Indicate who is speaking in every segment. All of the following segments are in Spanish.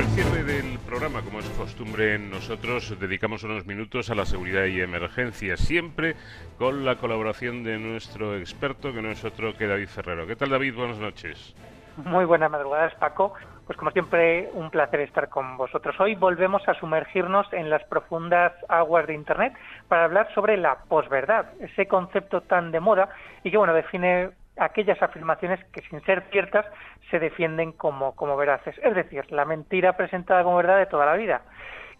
Speaker 1: Al cierre del programa, como es costumbre en nosotros, dedicamos unos minutos a la seguridad y emergencia, siempre con la colaboración de nuestro experto, que no es otro que David Ferrero. ¿Qué tal, David? Buenas noches.
Speaker 2: Muy buenas madrugadas, Paco. Pues como siempre, un placer estar con vosotros. Hoy volvemos a sumergirnos en las profundas aguas de Internet para hablar sobre la posverdad, ese concepto tan de moda y que, bueno, define aquellas afirmaciones que sin ser ciertas se defienden como, como veraces, es decir, la mentira presentada como verdad de toda la vida.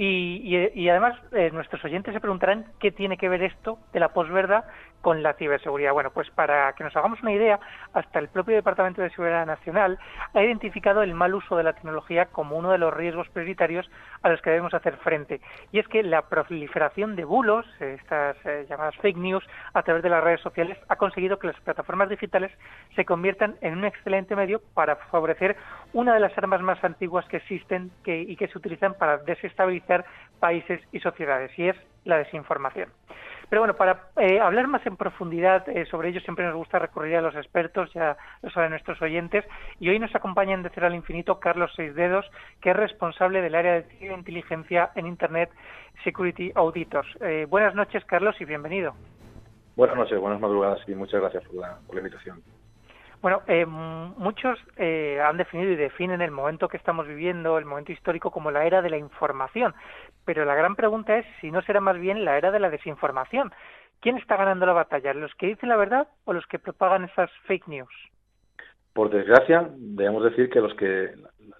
Speaker 2: Y, y, además eh, nuestros oyentes se preguntarán qué tiene que ver esto de la posverdad con la ciberseguridad. Bueno, pues para que nos hagamos una idea, hasta el propio Departamento de Seguridad Nacional ha identificado el mal uso de la tecnología como uno de los riesgos prioritarios a los que debemos hacer frente. Y es que la proliferación de bulos, estas eh, llamadas fake news, a través de las redes sociales, ha conseguido que las plataformas digitales se conviertan en un excelente medio para favorecer una de las armas más antiguas que existen y que se utilizan para desestabilizar países y sociedades, y es la desinformación. Pero bueno, para eh, hablar más en profundidad eh, sobre ello, siempre nos gusta recurrir a los expertos, ya lo saben nuestros oyentes, y hoy nos acompaña de Cero al Infinito Carlos Seisdedos, que es responsable del área de inteligencia en Internet Security Auditors. Eh, buenas noches, Carlos, y bienvenido.
Speaker 3: Buenas noches, buenas madrugadas y muchas gracias por la invitación.
Speaker 2: Bueno, eh, muchos eh, han definido y definen el momento que estamos viviendo, el momento histórico, como la era de la información. Pero la gran pregunta es si no será más bien la era de la desinformación. ¿Quién está ganando la batalla? ¿Los que dicen la verdad o los que propagan esas fake news?
Speaker 3: Por desgracia, debemos decir que los que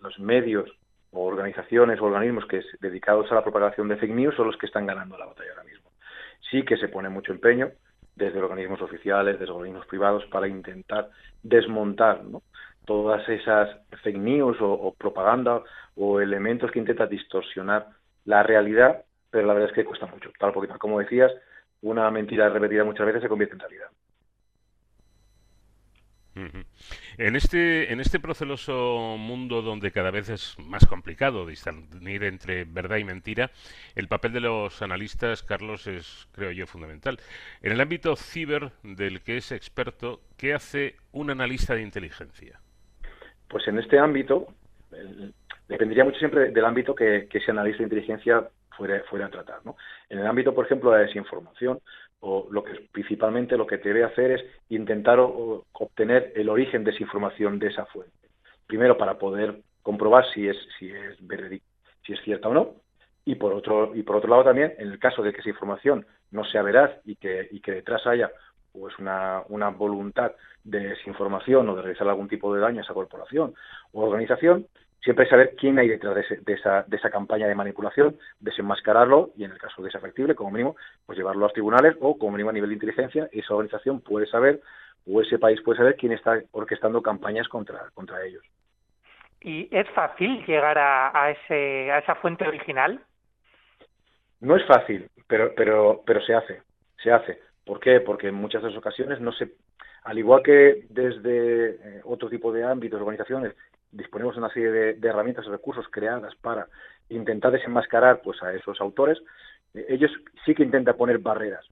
Speaker 3: los medios o organizaciones o organismos que dedicados a la propagación de fake news son los que están ganando la batalla ahora mismo. Sí que se pone mucho empeño, desde organismos oficiales, desde organismos privados, para intentar desmontar todas esas fake news o, propaganda o elementos que intentan distorsionar la realidad, pero la verdad es que cuesta mucho. Tal poquito, como decías, una mentira repetida muchas veces se convierte en realidad.
Speaker 1: En este, en este proceloso mundo donde cada vez es más complicado discernir entre verdad y mentira, el papel de los analistas, Carlos, es, creo yo, fundamental. En el ámbito ciber del que es experto, ¿qué hace un analista de inteligencia?
Speaker 3: Pues en este ámbito, dependería mucho siempre del ámbito que, ese analista de inteligencia fuera, fuera a tratar. ¿no? En el ámbito, por ejemplo, de la desinformación, o lo que principalmente lo que debe hacer es intentar obtener el origen de esa información de esa fuente. Primero para poder comprobar si es si es si es cierta o no, y por otro y por otro lado también en el caso de que esa información no sea veraz y que y que detrás haya pues una, una voluntad de desinformación o de realizar algún tipo de daño a esa corporación o organización, siempre saber quién hay detrás de, esa, de esa campaña de manipulación, desenmascararlo y en el caso de ser factible, como mínimo, pues llevarlo a los tribunales o como mínimo a nivel de inteligencia, esa organización puede saber o ese país puede saber quién está orquestando campañas contra, contra ellos.
Speaker 2: ¿Y es fácil llegar a, ese, a esa fuente original?
Speaker 3: No es fácil, pero, pero, pero se hace, se hace. ¿Por qué? Porque en muchas de las ocasiones no se, al igual que desde eh, otro tipo de ámbitos, organizaciones, disponemos de una serie de, herramientas y recursos creadas para intentar desenmascarar pues a esos autores, eh, ellos sí que intentan poner barreras,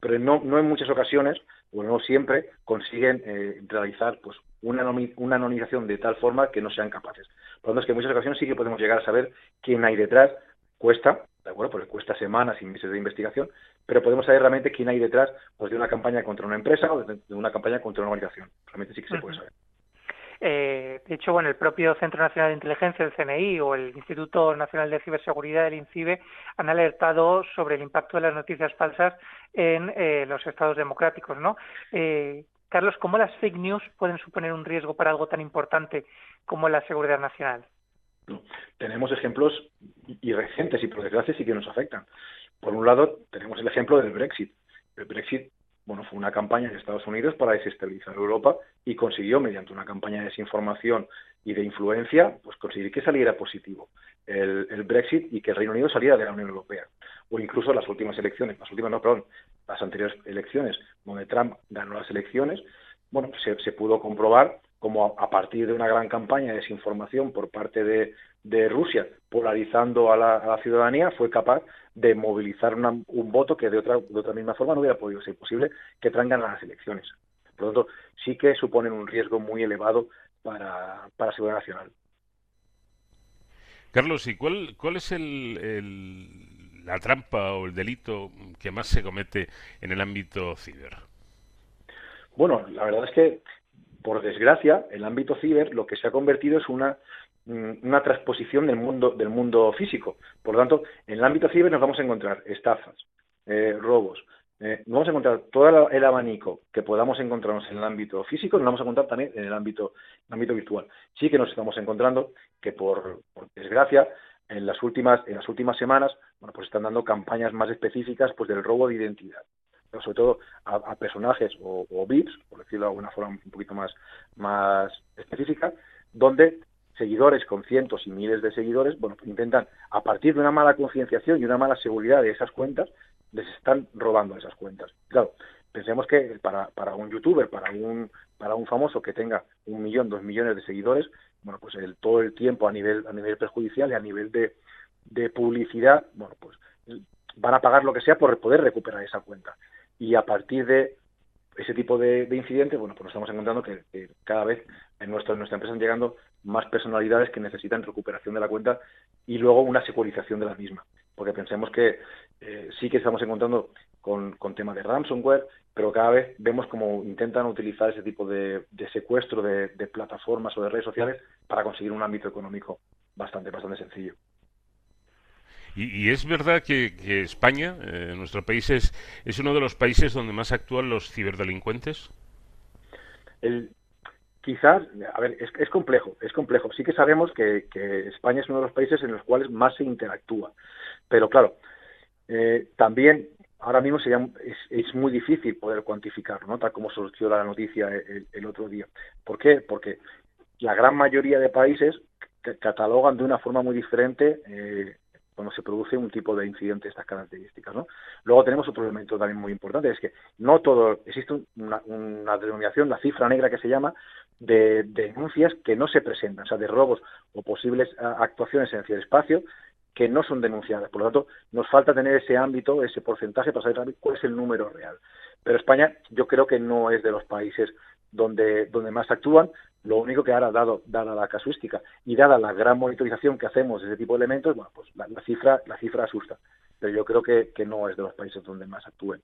Speaker 3: pero no, no en muchas ocasiones, o no siempre, consiguen eh, realizar pues una, una anonimización de tal forma que no sean capaces. Por lo tanto, es que en muchas ocasiones sí que podemos llegar a saber quién hay detrás, cuesta, ¿de acuerdo? Porque cuesta semanas y meses de investigación, pero podemos saber realmente quién hay detrás pues, de una campaña contra una empresa o de, una campaña contra una organización. Realmente sí que se puede saber.
Speaker 2: Eh, de hecho, bueno, el propio Centro Nacional de Inteligencia, el CNI, o el Instituto Nacional de Ciberseguridad, el INCIBE, han alertado sobre el impacto de las noticias falsas en eh, los estados democráticos, ¿no? Eh, Carlos, ¿cómo las fake news pueden suponer un riesgo para algo tan importante como la seguridad nacional?
Speaker 3: Tenemos ejemplos y recientes y por desgracia sí que nos afectan. Por un lado, tenemos el ejemplo del Brexit. El Brexit bueno, fue una campaña de Estados Unidos para desestabilizar Europa y consiguió, mediante una campaña de desinformación y de influencia, pues conseguir que saliera positivo el, Brexit y que el Reino Unido saliera de la Unión Europea. O incluso las últimas elecciones, las últimas no, perdón, las anteriores elecciones, donde Trump ganó las elecciones, bueno, se, se pudo comprobar como a, partir de una gran campaña de desinformación por parte de, Rusia, polarizando a la, ciudadanía, fue capaz de movilizar un voto que de otra, de otra misma forma no hubiera podido ser posible que traigan a las elecciones. Por lo tanto, sí que suponen un riesgo muy elevado para, para la seguridad nacional.
Speaker 1: Carlos, ¿y cuál, cuál es el, la trampa o el delito que más se comete en el ámbito ciber?
Speaker 3: Bueno, la verdad es que, por desgracia, el ámbito ciber lo que se ha convertido es una mm, una transposición del mundo del mundo físico. Por lo tanto, en el ámbito ciber nos vamos a encontrar estafas, eh, robos, eh, vamos a encontrar todo el abanico que podamos encontrarnos en el ámbito físico, nos vamos a encontrar también en el ámbito, ámbito virtual. Sí que nos estamos encontrando que por, desgracia en las últimas en las últimas semanas bueno pues están dando campañas más específicas pues del robo de identidad sobre todo a, personajes o, o, VIPs por decirlo de alguna forma un poquito más más específica donde seguidores con cientos y miles de seguidores bueno pues intentan a partir de una mala concienciación y una mala seguridad de esas cuentas les están robando esas cuentas. Claro, pensemos que para, para un youtuber, para un, para un famoso que tenga un millón, dos millones de seguidores, bueno, pues el, todo el tiempo a nivel, a nivel perjudicial y a nivel de, de publicidad, bueno, pues van a pagar lo que sea por poder recuperar esa cuenta. Y a partir de ese tipo de, incidentes, bueno, pues nos estamos encontrando que, cada vez en, nuestro, en nuestra empresa están llegando más personalidades que necesitan recuperación de la cuenta y luego una securización de la misma. Porque pensemos que eh, sí que estamos encontrando con, temas de ransomware, pero cada vez vemos como intentan utilizar ese tipo de, secuestro de, plataformas o de redes sociales para conseguir un ámbito económico bastante, bastante sencillo.
Speaker 1: Y, es verdad que, España, eh, nuestro país, es, es uno de los países donde más actúan los ciberdelincuentes.
Speaker 3: El, quizás, a ver, es, es, complejo, es complejo. Sí que sabemos que, España es uno de los países en los cuales más se interactúa. Pero claro, eh, también ahora mismo sería, es, muy difícil poder cuantificarlo, ¿no? tal como surgió la noticia el, otro día. ¿Por qué? Porque la gran mayoría de países catalogan de una forma muy diferente eh, cuando se produce un tipo de incidente de estas características. ¿no? Luego tenemos otro elemento también muy importante, es que no todo, existe una, una denominación, la cifra negra que se llama, de, denuncias que no se presentan, o sea, de robos o posibles actuaciones en el ciberespacio que no son denunciadas. Por lo tanto, nos falta tener ese ámbito, ese porcentaje para saber cuál es el número real. Pero España yo creo que no es de los países donde, donde más actúan. Lo único que ahora, dado, dada la casuística y dada la gran monitorización que hacemos de ese tipo de elementos, bueno, pues la, cifra, la cifra asusta. Pero yo creo que, que, no es de los países donde más actúen.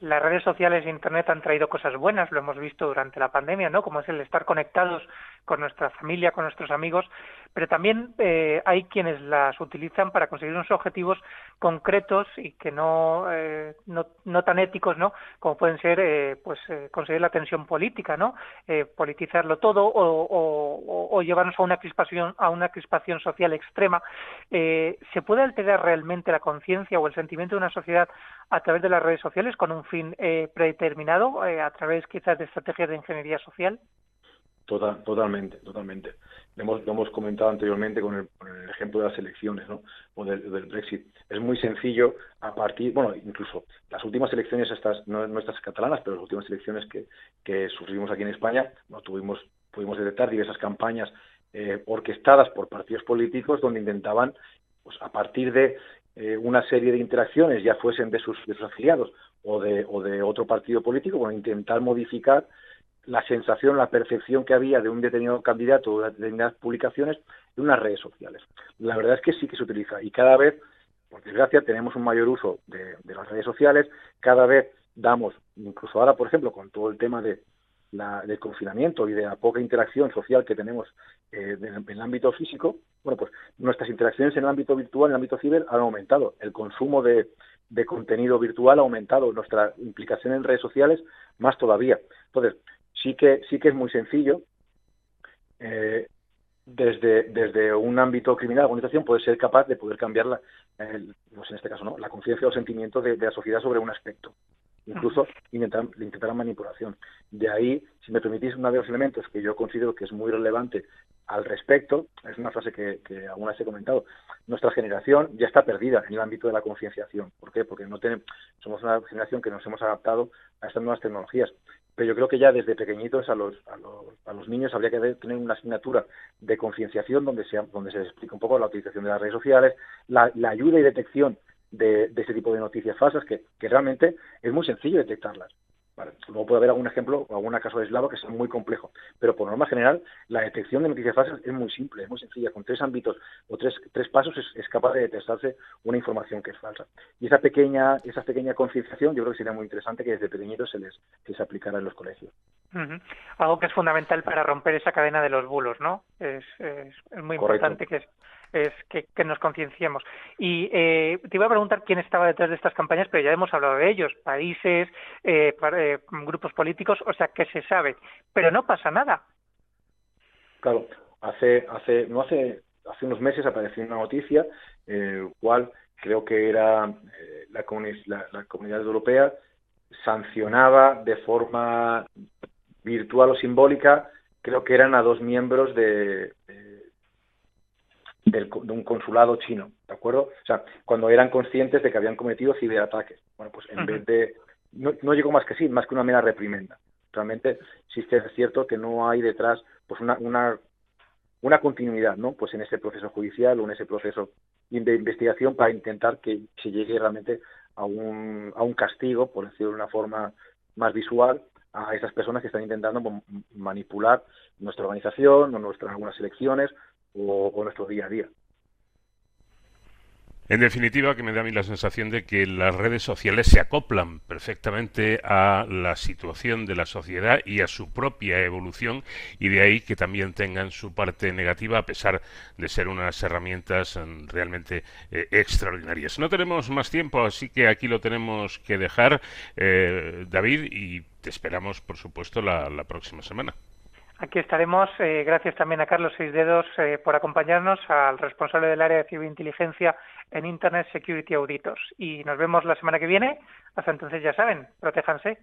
Speaker 2: las redes sociales e Internet han traído cosas buenas, lo hemos visto durante la pandemia, ¿no? Como es el estar conectados con nuestra familia, con nuestros amigos, pero también eh, hay quienes las utilizan para conseguir unos objetivos concretos y que no, eh, no, tan éticos, ¿no? Como pueden ser, eh, pues, eh, conseguir la tensión política, ¿no? Eh, politizarlo todo o, o, o, llevarnos a una crispación, a una crispación social extrema. ¿Se puede alterar realmente la conciencia o el sentimiento de una sociedad a través de las redes sociales con un fin predeterminado, a través quizás de estrategias de ingeniería social?
Speaker 3: Total, totalmente, totalmente. Lo hemos, hemos comentado anteriormente con el, ejemplo de las elecciones, ¿no? O del, Brexit. Es muy sencillo a partir, bueno, incluso las últimas elecciones, estas, no nuestras catalanas, pero las últimas elecciones que, que sufrimos aquí en España, no tuvimos, pudimos detectar diversas campañas eh, orquestadas por partidos políticos donde intentaban, pues a partir de eh, una serie de interacciones, ya fuesen de sus, de sus afiliados o de, o de otro partido político, bueno, intentar modificar la sensación, la percepción que había de un determinado candidato o de determinadas publicaciones en unas redes sociales. La verdad es que sí que se utiliza y cada vez, por desgracia, tenemos un mayor uso de, las redes sociales, cada vez damos, incluso ahora, por ejemplo, con todo el tema de la, del confinamiento y de la poca interacción social que tenemos eh, en, el ámbito físico, bueno, pues nuestras interacciones en el ámbito virtual, en el ámbito ciber, han aumentado. El consumo de, de contenido virtual ha aumentado, nuestra implicación en redes sociales más todavía. Entonces, sí que, sí que es muy sencillo. Eh, desde, desde un ámbito criminal, la organización puede ser capaz de poder cambiar, la, pues en este caso, ¿no? la conciencia o sentimiento de, la sociedad sobre un aspecto. Incluso intentar, intentar manipulación. De ahí, si me permitís, uno de los elementos que yo considero que es muy relevante al respecto, es una frase que, que alguna vez he comentado, nuestra generación ya está perdida en el ámbito de la concienciación. ¿Por qué? Porque no tenemos, somos una generación que nos hemos adaptado a estas nuevas tecnologías pero yo creo que ya desde pequeñitos a los, a los, a los niños habría que tener una asignatura de concienciación donde se, donde se explica un poco la utilización de las redes sociales, la, ayuda y detección de, ese tipo de noticias falsas, que, realmente es muy sencillo detectarlas. Luego puede haber algún ejemplo o algún caso aislado que sea muy complejo, pero por norma general la detección de noticias falsas es muy simple, es muy sencilla. Con tres ámbitos o tres, tres pasos es, capaz de detectarse una información que es falsa. Y esa pequeña esa pequeña concienciación yo creo que sería muy interesante que desde pequeñitos se les, se aplicara en los colegios.
Speaker 2: Algo que es fundamental para romper esa cadena de los bulos, ¿no? Es, es, muy importante que es que, nos concienciemos. Y eh, te iba a preguntar quién estaba detrás de estas campañas, pero ya hemos hablado de ellos, países, eh, eh, grupos políticos, o sea, que se sabe, pero no pasa nada.
Speaker 3: Claro, hace, hace, no hace, hace unos meses apareció una noticia, eh, cual creo que era la, la, la Comunidad Europea sancionaba de forma virtual o simbólica, creo que eran a dos miembros de un consulado chino, ¿de acuerdo? O sea, cuando eran conscientes de que habían cometido ciberataques. Bueno, pues en vez de... No, no, llegó más que sí, más que una mera reprimenda. Realmente sí que es cierto que no hay detrás pues una, una, una continuidad, ¿no? Pues en ese proceso judicial o en ese proceso de investigación para intentar que se llegue realmente a un, a un castigo, por decirlo de una forma más visual, a esas personas que están intentando manipular nuestra organización o nuestras algunas elecciones o, nuestro día a día.
Speaker 1: En definitiva, que me da a mí la sensación de que las redes sociales se acoplan perfectamente a la situación de la sociedad y a su propia evolución y de ahí que también tengan su parte negativa a pesar de ser unas herramientas mm, realmente eh, extraordinarias. No tenemos más tiempo, así que aquí lo tenemos que dejar, eh, David, y te esperamos, por supuesto, la próxima semana.
Speaker 2: Aquí estaremos. Eh, gracias también a Carlos Seis Dedos eh, por acompañarnos, al responsable del área de ciberinteligencia en Internet Security Auditors. Y nos vemos la semana que viene. Hasta entonces, ya saben, protéjanse.